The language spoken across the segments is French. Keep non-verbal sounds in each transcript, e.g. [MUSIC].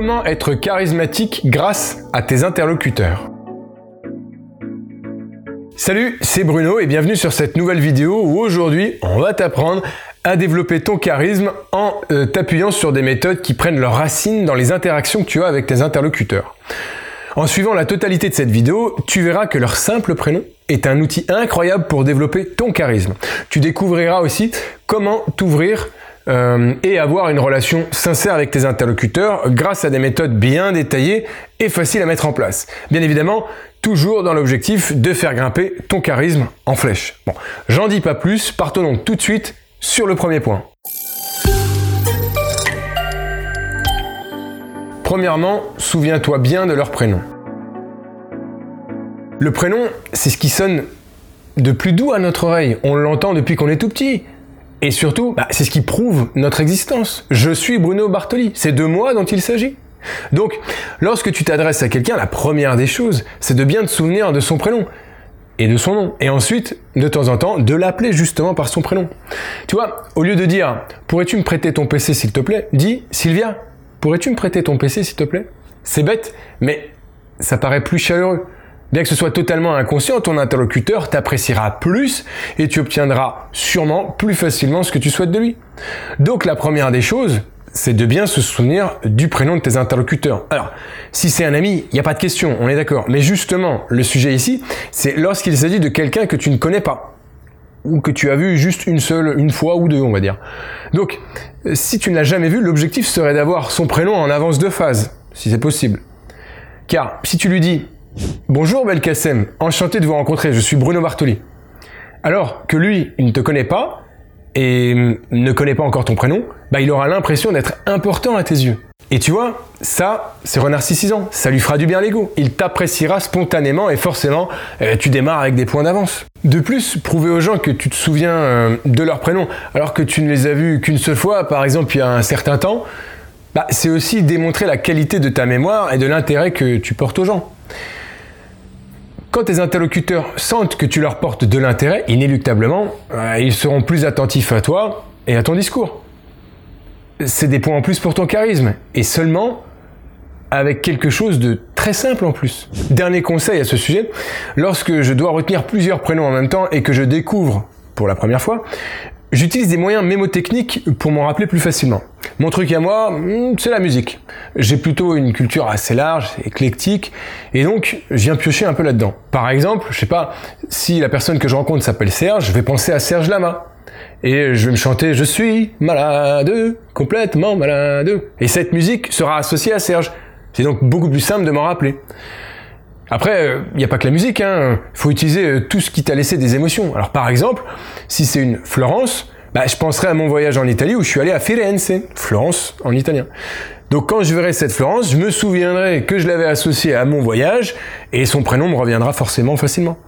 Comment être charismatique grâce à tes interlocuteurs Salut, c'est Bruno et bienvenue sur cette nouvelle vidéo où aujourd'hui on va t'apprendre à développer ton charisme en euh, t'appuyant sur des méthodes qui prennent leurs racines dans les interactions que tu as avec tes interlocuteurs. En suivant la totalité de cette vidéo, tu verras que leur simple prénom est un outil incroyable pour développer ton charisme. Tu découvriras aussi comment t'ouvrir euh, et avoir une relation sincère avec tes interlocuteurs grâce à des méthodes bien détaillées et faciles à mettre en place. Bien évidemment, toujours dans l'objectif de faire grimper ton charisme en flèche. Bon, j'en dis pas plus, partons donc tout de suite sur le premier point. Premièrement, souviens-toi bien de leur prénom. Le prénom, c'est ce qui sonne de plus doux à notre oreille. On l'entend depuis qu'on est tout petit. Et surtout, bah, c'est ce qui prouve notre existence. Je suis Bruno Bartoli. C'est de moi dont il s'agit. Donc, lorsque tu t'adresses à quelqu'un, la première des choses, c'est de bien te souvenir de son prénom et de son nom. Et ensuite, de temps en temps, de l'appeler justement par son prénom. Tu vois, au lieu de dire pourrais-tu me prêter ton PC s'il te plaît, dis Sylvia, pourrais-tu me prêter ton PC s'il te plaît? C'est bête, mais ça paraît plus chaleureux. Bien que ce soit totalement inconscient, ton interlocuteur t'appréciera plus et tu obtiendras sûrement plus facilement ce que tu souhaites de lui. Donc la première des choses, c'est de bien se souvenir du prénom de tes interlocuteurs. Alors, si c'est un ami, il n'y a pas de question, on est d'accord. Mais justement, le sujet ici, c'est lorsqu'il s'agit de quelqu'un que tu ne connais pas ou que tu as vu juste une seule, une fois ou deux, on va dire. Donc, si tu ne l'as jamais vu, l'objectif serait d'avoir son prénom en avance de phase, si c'est possible. Car si tu lui dis Bonjour Belkacem, enchanté de vous rencontrer, je suis Bruno Bartoli. Alors que lui, il ne te connaît pas et ne connaît pas encore ton prénom, bah il aura l'impression d'être important à tes yeux. Et tu vois, ça, c'est renarcissisant, ça lui fera du bien l'ego. Il t'appréciera spontanément et forcément, euh, tu démarres avec des points d'avance. De plus, prouver aux gens que tu te souviens euh, de leur prénom alors que tu ne les as vus qu'une seule fois, par exemple il y a un certain temps, bah, c'est aussi démontrer la qualité de ta mémoire et de l'intérêt que tu portes aux gens. Quand tes interlocuteurs sentent que tu leur portes de l'intérêt, inéluctablement, euh, ils seront plus attentifs à toi et à ton discours. C'est des points en plus pour ton charisme, et seulement avec quelque chose de très simple en plus. Dernier conseil à ce sujet, lorsque je dois retenir plusieurs prénoms en même temps et que je découvre pour la première fois, J'utilise des moyens mémotechniques pour m'en rappeler plus facilement. Mon truc à moi, hmm, c'est la musique. J'ai plutôt une culture assez large, éclectique, et donc je viens piocher un peu là-dedans. Par exemple, je sais pas, si la personne que je rencontre s'appelle Serge, je vais penser à Serge Lama. Et je vais me chanter Je suis malade, complètement malade. Et cette musique sera associée à Serge. C'est donc beaucoup plus simple de m'en rappeler. Après, il euh, n'y a pas que la musique, hein. il faut utiliser euh, tout ce qui t'a laissé des émotions. Alors par exemple, si c'est une Florence, bah, je penserai à mon voyage en Italie où je suis allé à Firenze, Florence en italien. Donc quand je verrai cette Florence, je me souviendrai que je l'avais associée à mon voyage et son prénom me reviendra forcément facilement.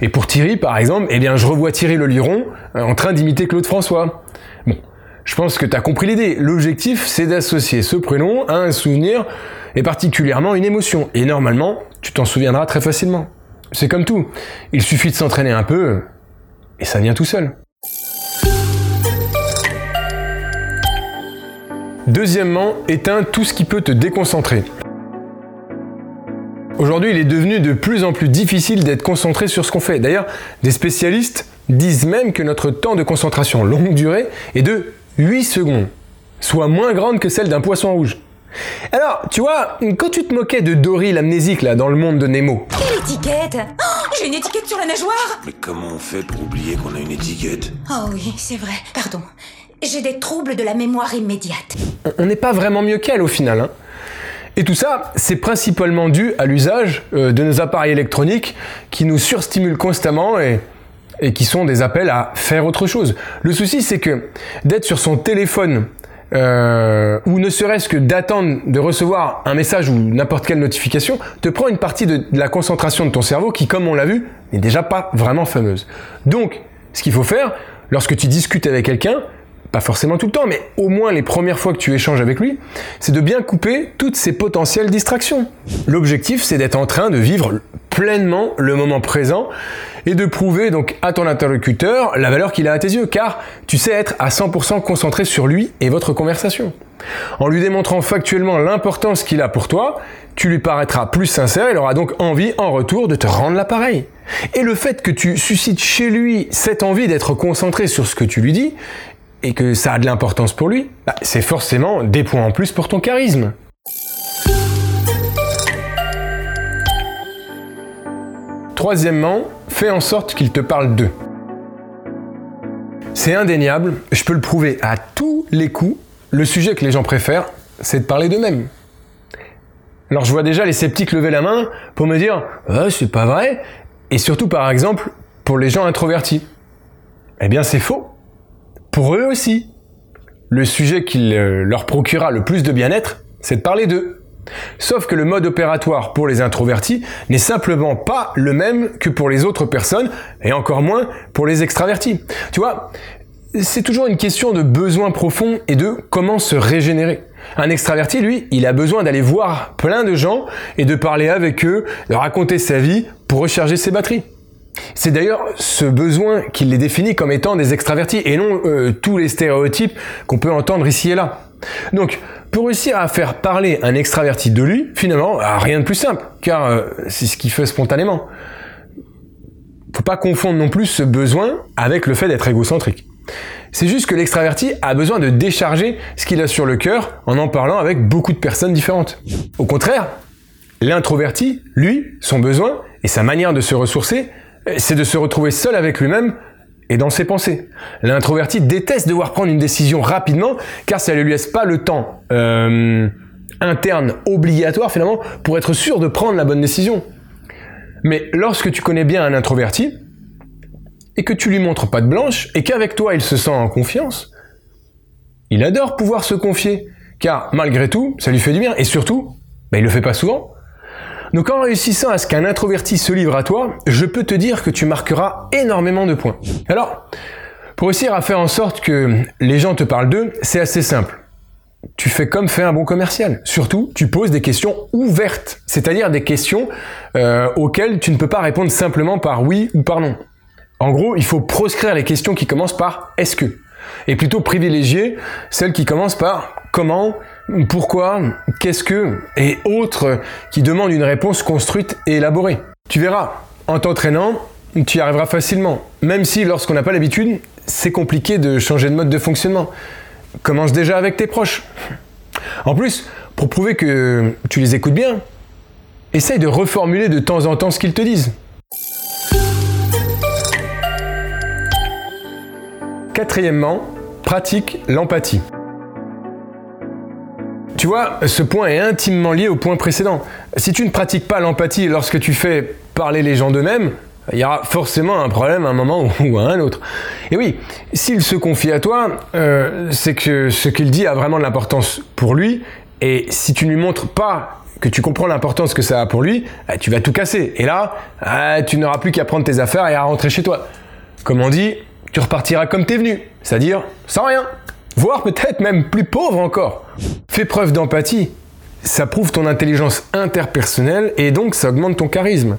Et pour Thierry, par exemple, eh bien je revois Thierry le Liron euh, en train d'imiter Claude François. Bon, je pense que tu as compris l'idée. L'objectif, c'est d'associer ce prénom à un souvenir et particulièrement une émotion. Et normalement, tu t'en souviendras très facilement. C'est comme tout. Il suffit de s'entraîner un peu et ça vient tout seul. Deuxièmement, éteins tout ce qui peut te déconcentrer. Aujourd'hui, il est devenu de plus en plus difficile d'être concentré sur ce qu'on fait. D'ailleurs, des spécialistes disent même que notre temps de concentration longue durée est de 8 secondes, soit moins grande que celle d'un poisson rouge. Alors, tu vois, quand tu te moquais de Dory l'amnésique là dans le monde de Nemo. Quelle étiquette? Oh, J'ai une étiquette sur la nageoire Mais comment on fait pour oublier qu'on a une étiquette? Oh oui, c'est vrai, pardon. J'ai des troubles de la mémoire immédiate. On n'est pas vraiment mieux qu'elle au final. Hein. Et tout ça, c'est principalement dû à l'usage euh, de nos appareils électroniques qui nous surstimulent constamment et et qui sont des appels à faire autre chose. Le souci, c'est que d'être sur son téléphone euh, ou ne serait-ce que d'attendre de recevoir un message ou n'importe quelle notification, te prend une partie de, la concentration de ton cerveau qui, comme on l'a vu, n'est déjà pas vraiment fameuse. Donc, ce qu'il faut faire, lorsque tu discutes avec quelqu'un, pas forcément tout le temps, mais au moins les premières fois que tu échanges avec lui, c'est de bien couper toutes ces potentielles distractions. L'objectif, c'est d'être en train de vivre pleinement le moment présent et de prouver donc à ton interlocuteur la valeur qu'il a à tes yeux, car tu sais être à 100% concentré sur lui et votre conversation. En lui démontrant factuellement l'importance qu'il a pour toi, tu lui paraîtras plus sincère, il aura donc envie en retour de te rendre l'appareil. Et le fait que tu suscites chez lui cette envie d'être concentré sur ce que tu lui dis, et que ça a de l'importance pour lui, bah, c'est forcément des points en plus pour ton charisme. Troisièmement, fais en sorte qu'il te parle d'eux. C'est indéniable, je peux le prouver à tous les coups, le sujet que les gens préfèrent, c'est de parler d'eux-mêmes. Alors je vois déjà les sceptiques lever la main pour me dire ah, c'est pas vrai, et surtout par exemple pour les gens introvertis. Eh bien c'est faux. Pour eux aussi. Le sujet qui leur procurera le plus de bien-être, c'est de parler d'eux. Sauf que le mode opératoire pour les introvertis n'est simplement pas le même que pour les autres personnes, et encore moins pour les extravertis. Tu vois, c'est toujours une question de besoin profond et de comment se régénérer. Un extraverti, lui, il a besoin d'aller voir plein de gens et de parler avec eux, de raconter sa vie pour recharger ses batteries. C'est d'ailleurs ce besoin qui les définit comme étant des extravertis et non euh, tous les stéréotypes qu'on peut entendre ici et là. Donc, pour réussir à faire parler un extraverti de lui, finalement, ah, rien de plus simple, car euh, c'est ce qu'il fait spontanément. Faut pas confondre non plus ce besoin avec le fait d'être égocentrique. C'est juste que l'extraverti a besoin de décharger ce qu'il a sur le cœur en en parlant avec beaucoup de personnes différentes. Au contraire, l'introverti, lui, son besoin et sa manière de se ressourcer, c'est de se retrouver seul avec lui-même et dans ses pensées. L'introverti déteste devoir prendre une décision rapidement car ça ne lui laisse pas le temps euh, interne obligatoire finalement pour être sûr de prendre la bonne décision. Mais lorsque tu connais bien un introverti et que tu lui montres pas de blanche et qu'avec toi il se sent en confiance, il adore pouvoir se confier car malgré tout ça lui fait du bien et surtout ben, il le fait pas souvent donc en réussissant à ce qu'un introverti se livre à toi, je peux te dire que tu marqueras énormément de points. Alors, pour réussir à faire en sorte que les gens te parlent d'eux, c'est assez simple. Tu fais comme fait un bon commercial. Surtout, tu poses des questions ouvertes, c'est-à-dire des questions euh, auxquelles tu ne peux pas répondre simplement par oui ou par non. En gros, il faut proscrire les questions qui commencent par est-ce que et plutôt privilégier celles qui commencent par comment, pourquoi, qu'est-ce que, et autres qui demandent une réponse construite et élaborée. Tu verras, en t'entraînant, tu y arriveras facilement, même si lorsqu'on n'a pas l'habitude, c'est compliqué de changer de mode de fonctionnement. Commence déjà avec tes proches. En plus, pour prouver que tu les écoutes bien, essaye de reformuler de temps en temps ce qu'ils te disent. Quatrièmement, pratique l'empathie. Tu vois, ce point est intimement lié au point précédent. Si tu ne pratiques pas l'empathie lorsque tu fais parler les gens d'eux-mêmes, il y aura forcément un problème à un moment [LAUGHS] ou à un autre. Et oui, s'il se confie à toi, euh, c'est que ce qu'il dit a vraiment de l'importance pour lui. Et si tu ne lui montres pas que tu comprends l'importance que ça a pour lui, bah, tu vas tout casser. Et là, ah, tu n'auras plus qu'à prendre tes affaires et à rentrer chez toi. Comme on dit, tu repartiras comme t'es venu, c'est-à-dire sans rien, voire peut-être même plus pauvre encore. Fais preuve d'empathie, ça prouve ton intelligence interpersonnelle et donc ça augmente ton charisme.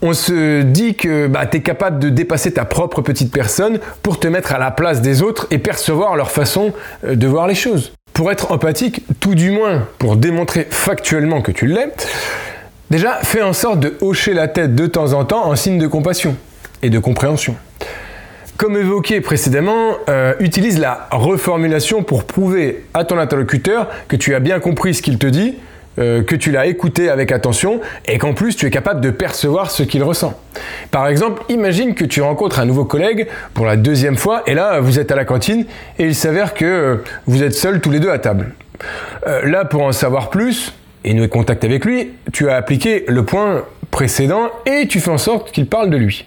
On se dit que bah, tu es capable de dépasser ta propre petite personne pour te mettre à la place des autres et percevoir leur façon euh, de voir les choses. Pour être empathique, tout du moins pour démontrer factuellement que tu l'es, déjà fais en sorte de hocher la tête de temps en temps en signe de compassion et de compréhension. Comme évoqué précédemment, euh, utilise la reformulation pour prouver à ton interlocuteur que tu as bien compris ce qu'il te dit, euh, que tu l'as écouté avec attention et qu'en plus tu es capable de percevoir ce qu'il ressent. Par exemple, imagine que tu rencontres un nouveau collègue pour la deuxième fois et là vous êtes à la cantine et il s'avère que euh, vous êtes seuls tous les deux à table. là pour en savoir plus et nouer contact avec lui, tu as appliqué le point précédent et tu fais en sorte qu'il parle de lui.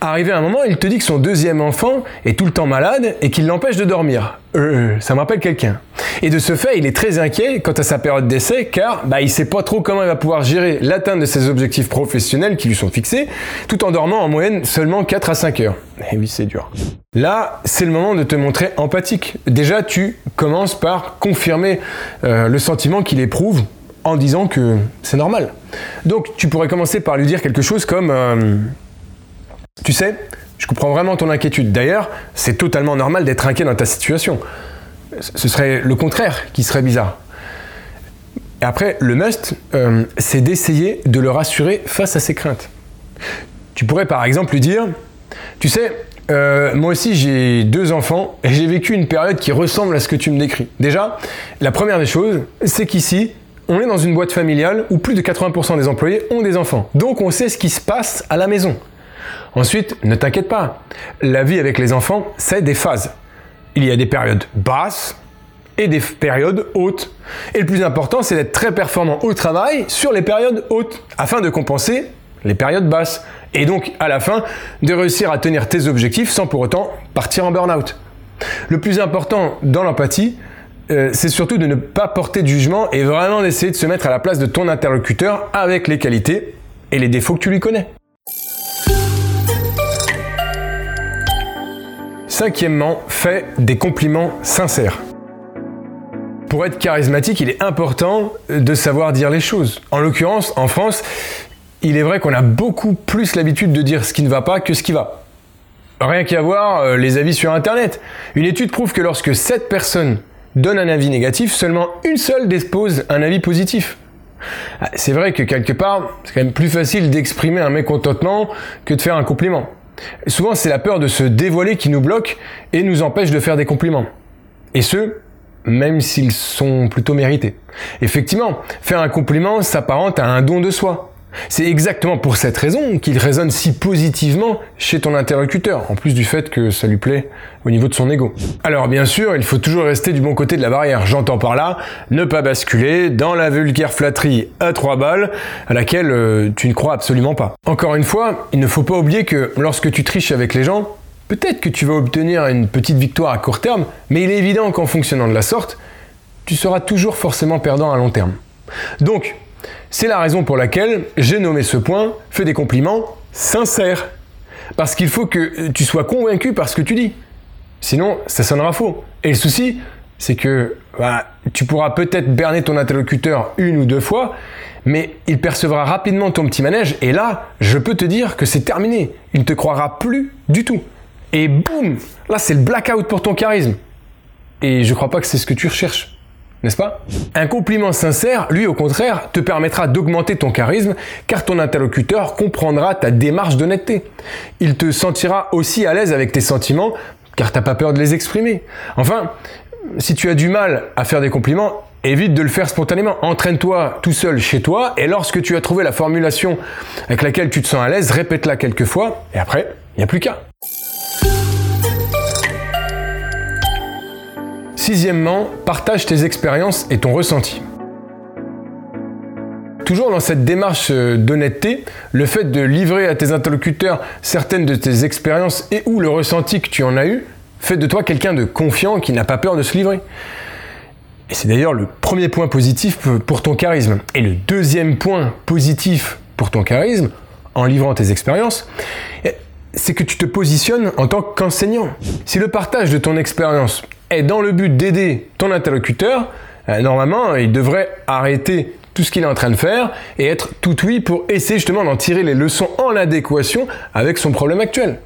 Arrivé à un moment, il te dit que son deuxième enfant est tout le temps malade et qu'il l'empêche de dormir. Euh, ça me rappelle quelqu'un. Et de ce fait, il est très inquiet quant à sa période d'essai car bah, il sait pas trop comment il va pouvoir gérer l'atteinte de ses objectifs professionnels qui lui sont fixés tout en dormant en moyenne seulement 4 à 5 heures. Et oui, c'est dur. Là, c'est le moment de te montrer empathique. Déjà, tu commences par confirmer euh, le sentiment qu'il éprouve en disant que c'est normal. Donc, tu pourrais commencer par lui dire quelque chose comme euh, Tu sais, je comprends vraiment ton inquiétude. D'ailleurs, c'est totalement normal d'être inquiet dans ta situation. Ce serait le contraire qui serait bizarre. Et après, le must, euh, c'est d'essayer de le rassurer face à ses craintes. Tu pourrais par exemple lui dire, tu sais, euh, moi aussi j'ai deux enfants et j'ai vécu une période qui ressemble à ce que tu me décris. Déjà, la première des choses, c'est qu'ici, on est dans une boîte familiale où plus de 80% des employés ont des enfants. Donc on sait ce qui se passe à la maison. Ensuite, ne t'inquiète pas, la vie avec les enfants, c'est des phases. Il y a des périodes basses et des périodes hautes. Et le plus important, c'est d'être très performant au travail sur les périodes hautes, afin de compenser les périodes basses. Et donc, à la fin, de réussir à tenir tes objectifs sans pour autant partir en burn-out. Le plus important dans l'empathie, euh, c'est surtout de ne pas porter de jugement et vraiment d'essayer de se mettre à la place de ton interlocuteur avec les qualités et les défauts que tu lui connais. Cinquièmement, fais des compliments sincères. Pour être charismatique, il est important de savoir dire les choses. En l'occurrence, en France, il est vrai qu'on a beaucoup plus l'habitude de dire ce qui ne va pas que ce qui va. Rien qu'à voir euh, les avis sur Internet. Une étude prouve que lorsque 7 personnes donnent un avis négatif, seulement une seule dépose un avis positif. Ah, c'est vrai que quelque part, c'est quand même plus facile d'exprimer un mécontentement que de faire un compliment. Souvent, c'est la peur de se dévoiler qui nous bloque et nous empêche de faire des compliments. Et ce, même s'ils sont plutôt mérités. Effectivement, faire un compliment s'apparente à un don de soi. C'est exactement pour cette raison qu'il résonne si positivement chez ton interlocuteur, en plus du fait que ça lui plaît au niveau de son ego. Alors bien sûr, il faut toujours rester du bon côté de la barrière. J'entends par là ne pas basculer dans la vulgaire flatterie à trois balles à laquelle euh, tu ne crois absolument pas. Encore une fois, il ne faut pas oublier que lorsque tu triches avec les gens, peut-être que tu vas obtenir une petite victoire à court terme, mais il est évident qu'en fonctionnant de la sorte, tu seras toujours forcément perdant à long terme. Donc, c'est la raison pour laquelle j'ai nommé ce point fais des compliments sincères. Parce qu'il faut que tu sois convaincu par ce que tu dis. Sinon, ça sonnera faux. Et le souci, c'est que bah, tu pourras peut-être berner ton interlocuteur une ou deux fois, mais il percevra rapidement ton petit manège, et là, je peux te dire que c'est terminé. Il ne te croira plus du tout. Et boum Là, c'est le blackout pour ton charisme. Et je crois pas que c'est ce que tu recherches n'est-ce pas? Un compliment sincère, lui au contraire, te permettra d'augmenter ton charisme car ton interlocuteur comprendra ta démarche d'honnêteté. Il te sentira aussi à l'aise avec tes sentiments car t'as pas peur de les exprimer. Enfin, si tu as du mal à faire des compliments, évite de le faire spontanément. Entraîne-toi tout seul chez toi et lorsque tu as trouvé la formulation avec laquelle tu te sens à l'aise, répète-la quelques fois et après, il n'y a plus qu'à. Sixièmement, partage tes expériences et ton ressenti. Toujours dans cette démarche euh, d'honnêteté, le fait de livrer à tes interlocuteurs certaines de tes expériences et ou le ressenti que tu en as eu, fait de toi quelqu'un de confiant qui n'a pas peur de se livrer. Et c'est d'ailleurs le premier point positif pour ton charisme. Et le deuxième point positif pour ton charisme, en livrant tes expériences, c'est que tu te positionnes en tant qu'enseignant. Si le partage de ton expérience est dans le but d'aider ton interlocuteur, euh, normalement, il devrait arrêter tout ce qu'il est en train de faire et être tout oui pour essayer justement d'en tirer les leçons en adéquation avec son problème actuel.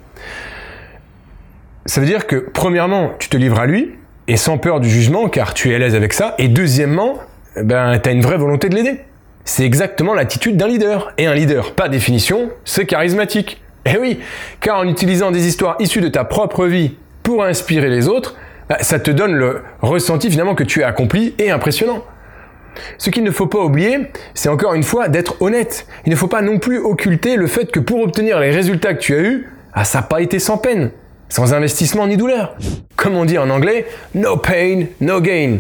Ça veut dire que, premièrement, tu te livres à lui et sans peur du jugement car tu es à l'aise avec ça. Et deuxièmement, ben, tu as une vraie volonté de l'aider. C'est exactement l'attitude d'un leader. Et un leader, par définition, c'est charismatique. Eh oui, car en utilisant des histoires issues de ta propre vie pour inspirer les autres, ça te donne le ressenti finalement que tu as accompli et impressionnant. Ce qu'il ne faut pas oublier, c'est encore une fois d'être honnête. Il ne faut pas non plus occulter le fait que pour obtenir les résultats que tu as eus, ah, ça n'a pas été sans peine, sans investissement ni douleur. Comme on dit en anglais, no pain, no gain.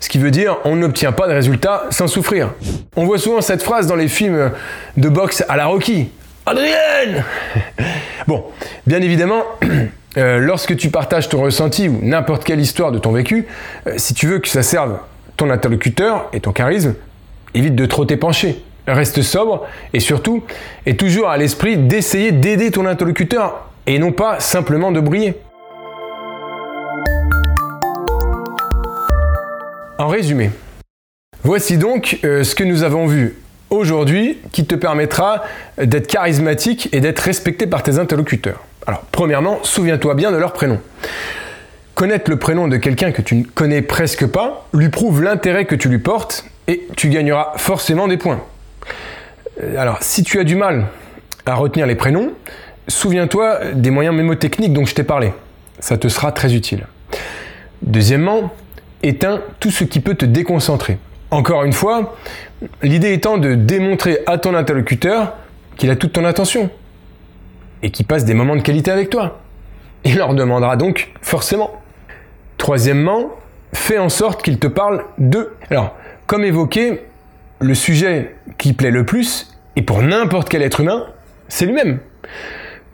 Ce qui veut dire on n'obtient pas de résultats sans souffrir. On voit souvent cette phrase dans les films de boxe à la Rocky. Adrienne [LAUGHS] Bon, bien évidemment, [CLEARS THROAT] euh, lorsque tu partages ton ressenti ou n'importe quelle histoire de ton vécu, euh, si tu veux que ça serve ton interlocuteur et ton charisme, évite de trop t'épancher. Reste sobre et surtout, et toujours à l'esprit d'essayer d'aider ton interlocuteur et non pas simplement de briller. En résumé, voici donc euh, ce que nous avons vu aujourd'hui qui te permettra d'être charismatique et d'être respecté par tes interlocuteurs. Alors, premièrement, souviens-toi bien de leur prénom. Connaître le prénom de quelqu'un que tu ne connais presque pas lui prouve l'intérêt que tu lui portes et tu gagneras forcément des points. Euh, alors, si tu as du mal à retenir les prénoms, souviens-toi des moyens mémotechniques dont je t'ai parlé. Ça te sera très utile. Deuxièmement, éteins tout ce qui peut te déconcentrer. Encore une fois, l'idée étant de démontrer à ton interlocuteur qu'il a toute ton attention et qu'il passe des moments de qualité avec toi. Il leur demandera donc forcément. Troisièmement, fais en sorte qu'il te parle de. Alors, comme évoqué, le sujet qui plaît le plus, et pour n'importe quel être humain, c'est lui-même.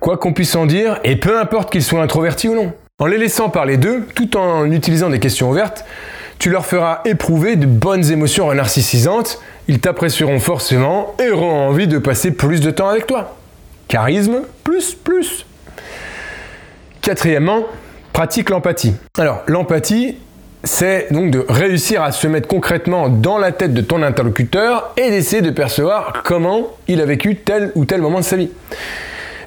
Quoi qu'on puisse en dire, et peu importe qu'il soit introverti ou non. En les laissant parler d'eux, tout en utilisant des questions ouvertes, tu leur feras éprouver de bonnes émotions narcissisantes, ils t'apprécieront forcément et auront envie de passer plus de temps avec toi. Charisme, plus, plus. Quatrièmement, pratique l'empathie. Alors, l'empathie, c'est donc de réussir à se mettre concrètement dans la tête de ton interlocuteur et d'essayer de percevoir comment il a vécu tel ou tel moment de sa vie.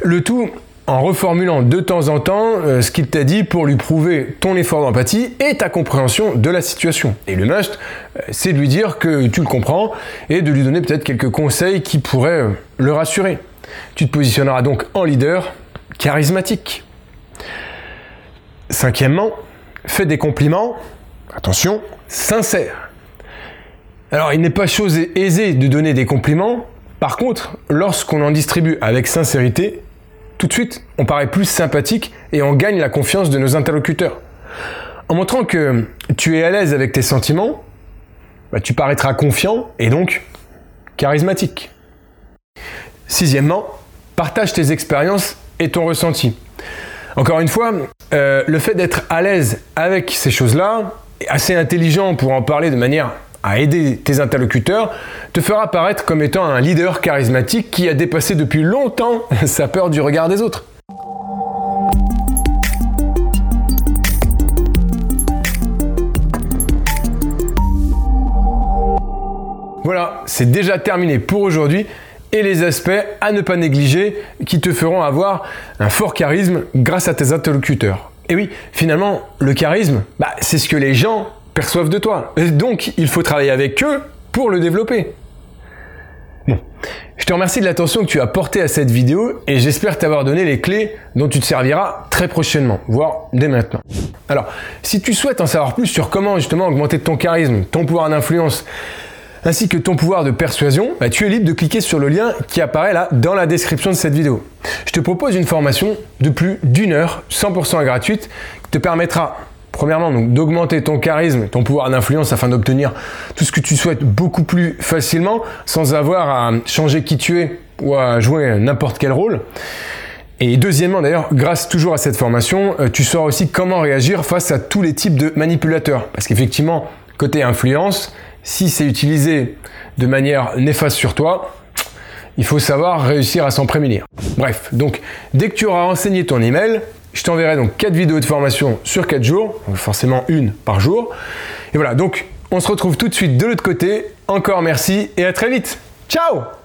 Le tout en reformulant de temps en temps euh, ce qu'il t'a dit pour lui prouver ton effort d'empathie et ta compréhension de la situation. Et le must, euh, c'est de lui dire que tu le comprends et de lui donner peut-être quelques conseils qui pourraient euh, le rassurer. Tu te positionneras donc en leader charismatique. Cinquièmement, fais des compliments, attention, sincères. Alors, il n'est pas chose aisée de donner des compliments. Par contre, lorsqu'on en distribue avec sincérité, tout de suite, on paraît plus sympathique et on gagne la confiance de nos interlocuteurs. En montrant que tu es à l'aise avec tes sentiments, bah, tu paraîtras confiant et donc charismatique. Sixièmement, partage tes expériences et ton ressenti. Encore une fois, euh, le fait d'être à l'aise avec ces choses-là, assez intelligent pour en parler de manière à aider tes interlocuteurs, te fera paraître comme étant un leader charismatique qui a dépassé depuis longtemps [LAUGHS] sa peur du regard des autres. Voilà, c'est déjà terminé pour aujourd'hui et les aspects à ne pas négliger qui te feront avoir un fort charisme grâce à tes interlocuteurs. Et oui, finalement, le charisme, bah, c'est ce que les gens perçoivent de toi. donc, il faut travailler avec eux pour le développer. Bon. Je te remercie de l'attention que tu as portée à cette vidéo et j'espère t'avoir donné les clés dont tu te serviras très prochainement, voire dès maintenant. Alors, si tu souhaites en savoir plus sur comment justement augmenter ton charisme, ton pouvoir d'influence, ainsi que ton pouvoir de persuasion, bah, tu es libre de cliquer sur le lien qui apparaît là dans la description de cette vidéo. Je te propose une formation de plus d'une heure, 100% gratuite, qui te permettra Premièrement, d'augmenter ton charisme, ton pouvoir d'influence afin d'obtenir tout ce que tu souhaites beaucoup plus facilement sans avoir à changer qui tu es ou à jouer n'importe quel rôle. Et deuxièmement, d'ailleurs, grâce toujours à cette formation, euh, tu sauras aussi comment réagir face à tous les types de manipulateurs. Parce qu'effectivement, côté influence, si c'est utilisé de manière néfaste sur toi, il faut savoir réussir à s'en prémunir. Bref, donc dès que tu auras renseigné ton email, je t'enverrai donc 4 vidéos de formation sur 4 jours, forcément une par jour. Et voilà, donc on se retrouve tout de suite de l'autre côté. Encore merci et à très vite. Ciao